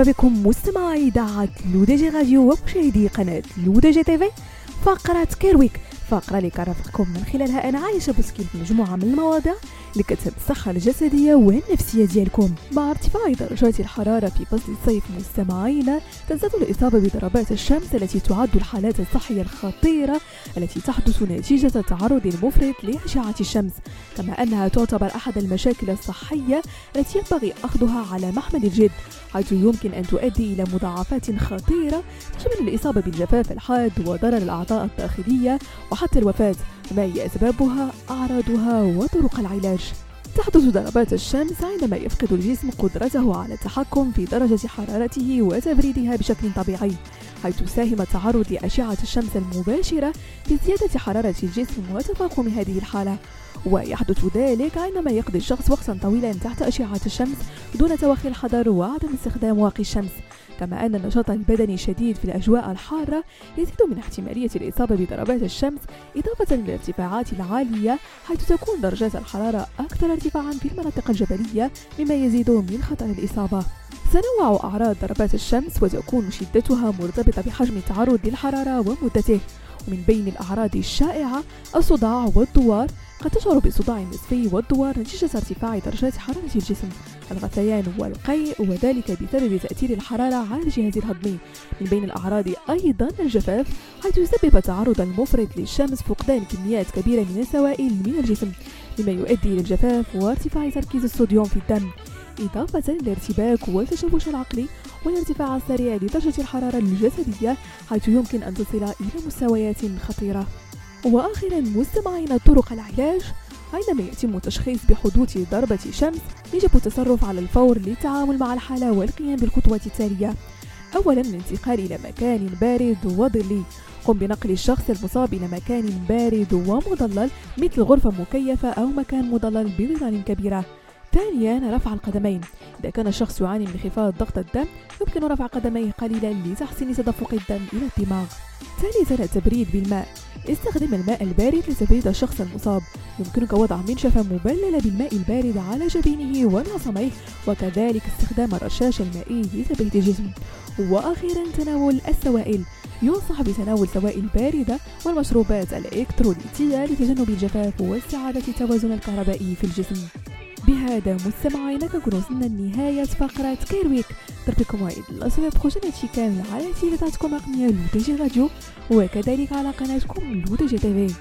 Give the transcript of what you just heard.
مرحبا بكم مستمعي إذاعة لودجي راديو ومشاهدي قناة لودجي تيفي فقرة Care Week فقرة اللي كنرافقكم من خلالها أنا عايشة بوسكين في مجموعة من المواضيع اللي الصحة الجسدية والنفسية ديالكم. مع ارتفاع درجات الحرارة في فصل الصيف مستمعينا تزداد الإصابة بضربات الشمس التي تعد الحالات الصحية الخطيرة التي تحدث نتيجة التعرض المفرط لأشعة الشمس. كما أنها تعتبر أحد المشاكل الصحية التي ينبغي أخذها على محمل الجد حيث يمكن أن تؤدي إلى مضاعفات خطيرة تشمل الإصابة بالجفاف الحاد وضرر الأعضاء الداخلية وحتى الوفاة. ما هي أسبابها؟ أعراضها وطرق العلاج. تحدث ضربات الشمس عندما يفقد الجسم قدرته على التحكم في درجة حرارته وتبريدها بشكل طبيعي حيث ساهم التعرض لأشعة الشمس المباشرة في زيادة حرارة الجسم وتفاقم هذه الحالة. ويحدث ذلك عندما يقضي الشخص وقتا طويلا تحت أشعة الشمس دون توخي الحذر وعدم استخدام واقي الشمس. كما أن النشاط البدني الشديد في الأجواء الحارة يزيد من احتمالية الإصابة بضربات الشمس إضافة للارتفاعات العالية حيث تكون درجات الحرارة أكثر ارتفاعا في المناطق الجبلية مما يزيد من خطر الإصابة. تنوع أعراض ضربات الشمس وتكون شدتها مرتبطة بحجم التعرض للحرارة ومدته. ومن بين الأعراض الشائعة الصداع والدوار قد تشعر بصداع نصفي والدوار نتيجة ارتفاع درجات حرارة الجسم. الغثيان والقيء وذلك بسبب تأثير الحرارة على الجهاز الهضمي من بين الأعراض أيضا الجفاف حيث يسبب التعرض المفرط للشمس فقدان كميات كبيرة من السوائل من الجسم مما يؤدي إلى الجفاف وارتفاع تركيز الصوديوم في الدم. إضافة للارتباك والتشوش العقلي والارتفاع السريع لدرجة الحرارة الجسدية حيث يمكن أن تصل إلى مستويات خطيرة. وآخرا مستمعين طرق العلاج. عندما يتم تشخيص بحدوث ضربة شمس يجب التصرف على الفور للتعامل مع الحالة والقيام بالخطوات التالية. أولا الانتقال إلى مكان بارد وظلي. قم بنقل الشخص المصاب إلى مكان بارد ومظلل مثل غرفة مكيفة أو مكان مظلل بظلال كبيرة. ثانيا رفع القدمين. إذا كان الشخص يعاني من انخفاض ضغط الدم يمكن رفع قدميه قليلا لتحسين تدفق الدم إلى الدماغ. ثالثا التبريد بالماء. استخدم الماء البارد لتبريد الشخص المصاب. يمكنك وضع منشفة مبللة بالماء البارد على جبينه ونعصميه وكذلك استخدام الرشاش المائي لتبريد الجسم. وأخيرا تناول السوائل. ينصح بتناول سوائل باردة والمشروبات الإلكتروليتية لتجنب الجفاف واستعادة التوازن الكهربائي في الجسم. بهذا مستمعينا كنكون وصلنا لنهاية فقرة كيرويك ترككم موعد الأسبوع بروجين هادشي كامل على تيليزاتكم الرقمية لودجي راديو وكذلك على قناتكم لودجي تيفي.